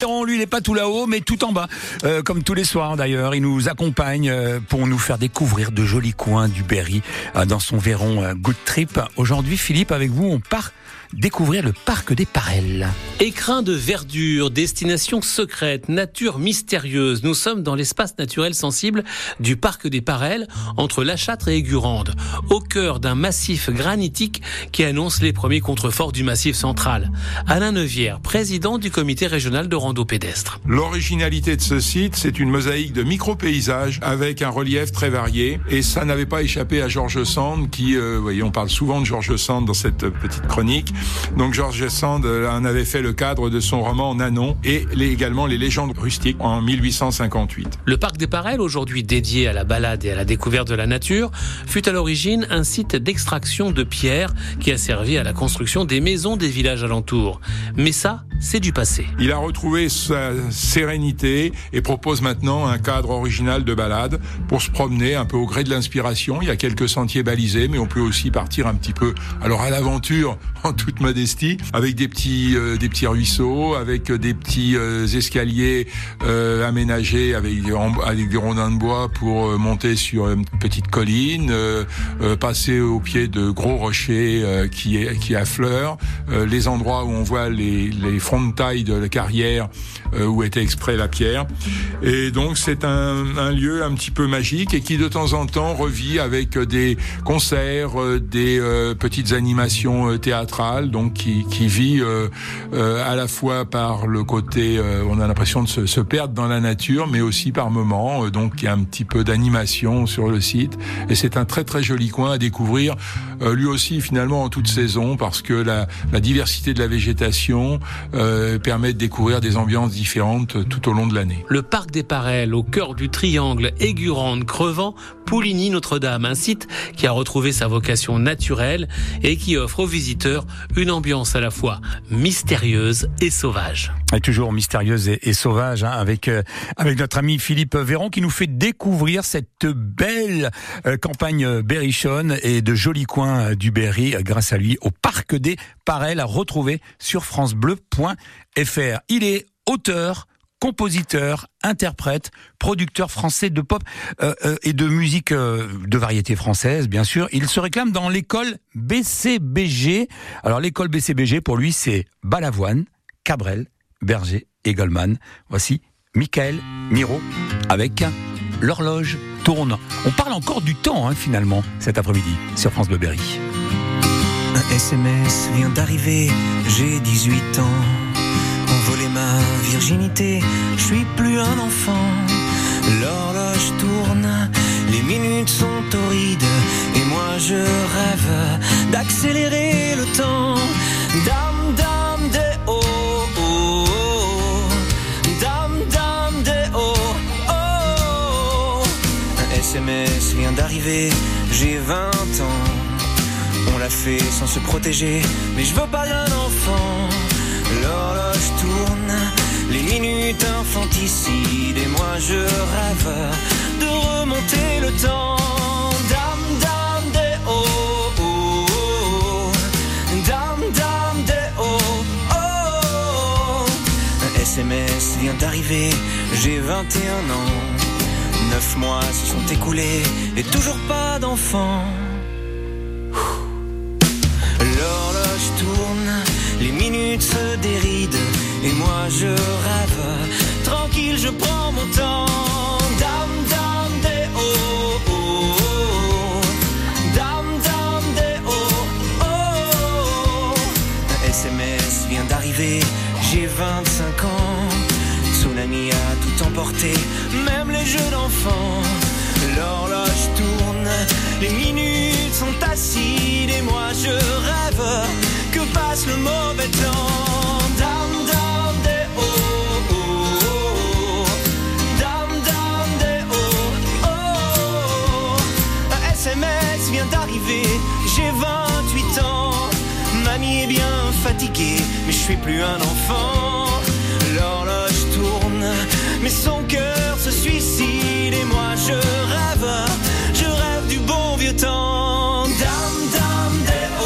Lui, il n'est pas tout là-haut, mais tout en bas, euh, comme tous les soirs d'ailleurs. Il nous accompagne euh, pour nous faire découvrir de jolis coins du Berry euh, dans son Véron Good Trip. Aujourd'hui, Philippe, avec vous, on part découvrir le parc des Parelles. Écrin de verdure, destination secrète, nature mystérieuse. Nous sommes dans l'espace naturel sensible du parc des Parelles, entre La Châtre et Aigurande, au cœur d'un massif granitique qui annonce les premiers contreforts du massif central. Alain Neuvière, président du comité régional de rando pédestre. L'originalité de ce site, c'est une mosaïque de micro-paysages avec un relief très varié. Et ça n'avait pas échappé à Georges Sand, qui, euh, vous voyez, on parle souvent de Georges Sand dans cette petite chronique. Donc Georges Sand euh, en avait fait le cadre de son roman Nanon et également les légendes rustiques en 1858. Le parc des Parelles, aujourd'hui dédié à la balade et à la découverte de la nature, fut à l'origine un site d'extraction de pierres qui a servi à la construction des maisons des villages alentours. Mais ça, c'est du passé. Il a retrouvé sa sérénité et propose maintenant un cadre original de balade pour se promener un peu au gré de l'inspiration. Il y a quelques sentiers balisés, mais on peut aussi partir un petit peu alors à l'aventure en toute modestie avec des petits euh, des petits ruisseaux, avec des petits euh, escaliers euh, aménagés avec, avec des rondins de bois pour monter sur une petite colline, passer au pied de gros rochers qui qui affleurent, les endroits où on voit les les de taille de la carrière euh, où était exprès la pierre. Et donc c'est un, un, lieu un petit peu magique et qui de temps en temps revit avec des concerts, euh, des euh, petites animations théâtrales, donc qui, qui vit à la fois par le côté, on a l'impression de se, se, perdre dans la nature, mais aussi par moments, donc il y a un petit peu d'animation sur le site. Et c'est un très très joli coin à découvrir, lui aussi finalement en toute saison, parce que la, la diversité de la végétation euh, permet de découvrir des ambiances différentes tout au long de l'année. Le parc des Parelles, au cœur du triangle Aigurande, Crevant, Pouligny, Notre-Dame, un site qui a retrouvé sa vocation naturelle et qui offre aux visiteurs une ambiance à la fois mystérieuse et sauvage. Et toujours mystérieuse et, sauvage, hein, avec euh, avec notre ami Philippe Véron qui nous fait découvrir cette belle euh, campagne berrichonne et de jolis coins du Berry grâce à lui au parc des Parelles à retrouver sur francebleu.fr. Il est auteur, compositeur, interprète, producteur français de pop euh, euh, et de musique euh, de variété française, bien sûr. Il se réclame dans l'école BCBG. Alors l'école BCBG, pour lui, c'est Balavoine, Cabrel, Berger et Goldman. Voici Michael Miro avec L'horloge tourne. On parle encore du temps, hein, finalement, cet après-midi sur France Bleu Berry. Un SMS vient d'arriver, j'ai 18 ans volé ma virginité, je suis plus un enfant. L'horloge tourne, les minutes sont torrides, et moi je rêve d'accélérer le temps. SMS vient d'arriver, j'ai 20 ans. On l'a fait sans se protéger, mais je veux pas d'un enfant. L'horloge tourne, les minutes infanticides et moi je rêve de remonter le temps. Dame, dame, des oh. Dame, dame, des oh. Un SMS vient d'arriver, j'ai 21 ans. Neuf mois se sont écoulés et toujours pas d'enfant. L'horloge tourne les minutes se dérident et moi je rêve. Tranquille, je prends mon temps. Dame, dame, des oh, oh, oh. Dame, dame, des oh, oh. Un SMS vient d'arriver, j'ai 25 ans. Même les jeux d'enfants. L'horloge tourne, les minutes sont acides et moi je rêve que passe le mauvais temps. Dame, dame, des oh, oh, dame, des oh, oh. Un SMS vient d'arriver, j'ai 28 ans. Mamie est bien fatiguée, mais je suis plus un enfant mais son cœur se suicide et moi je rêve, je rêve du bon vieux temps. Dame, dame, des oh,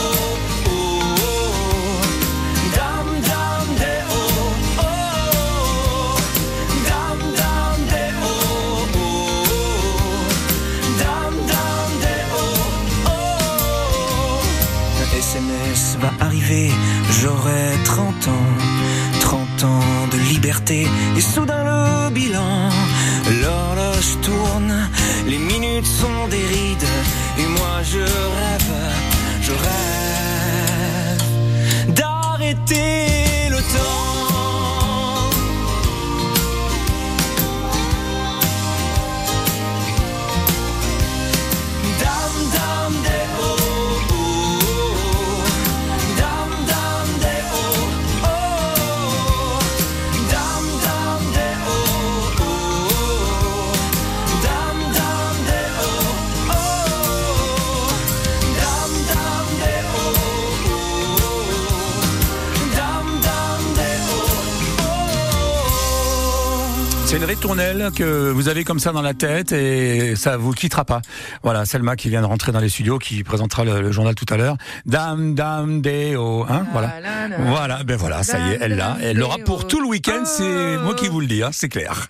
oh, oh, dame, dame, des oh, oh, oh, dame, dame, des oh, oh, dame, dame, des oh, oh. Le SMS va arriver, j'aurai 30 ans liberté. Et soudain le bilan, l'horloge tourne, les minutes sont des rides. Et moi je rêve, je rêve d'arrêter C'est une ritournelle que vous avez comme ça dans la tête et ça vous quittera pas. Voilà, Selma qui vient de rentrer dans les studios, qui présentera le, le journal tout à l'heure. Dame, dame, déo, hein, voilà. là, là. Voilà, ben voilà, ça y est, elle l'a. Elle l'aura pour tout le week-end, c'est moi qui vous le dis, hein, c'est clair.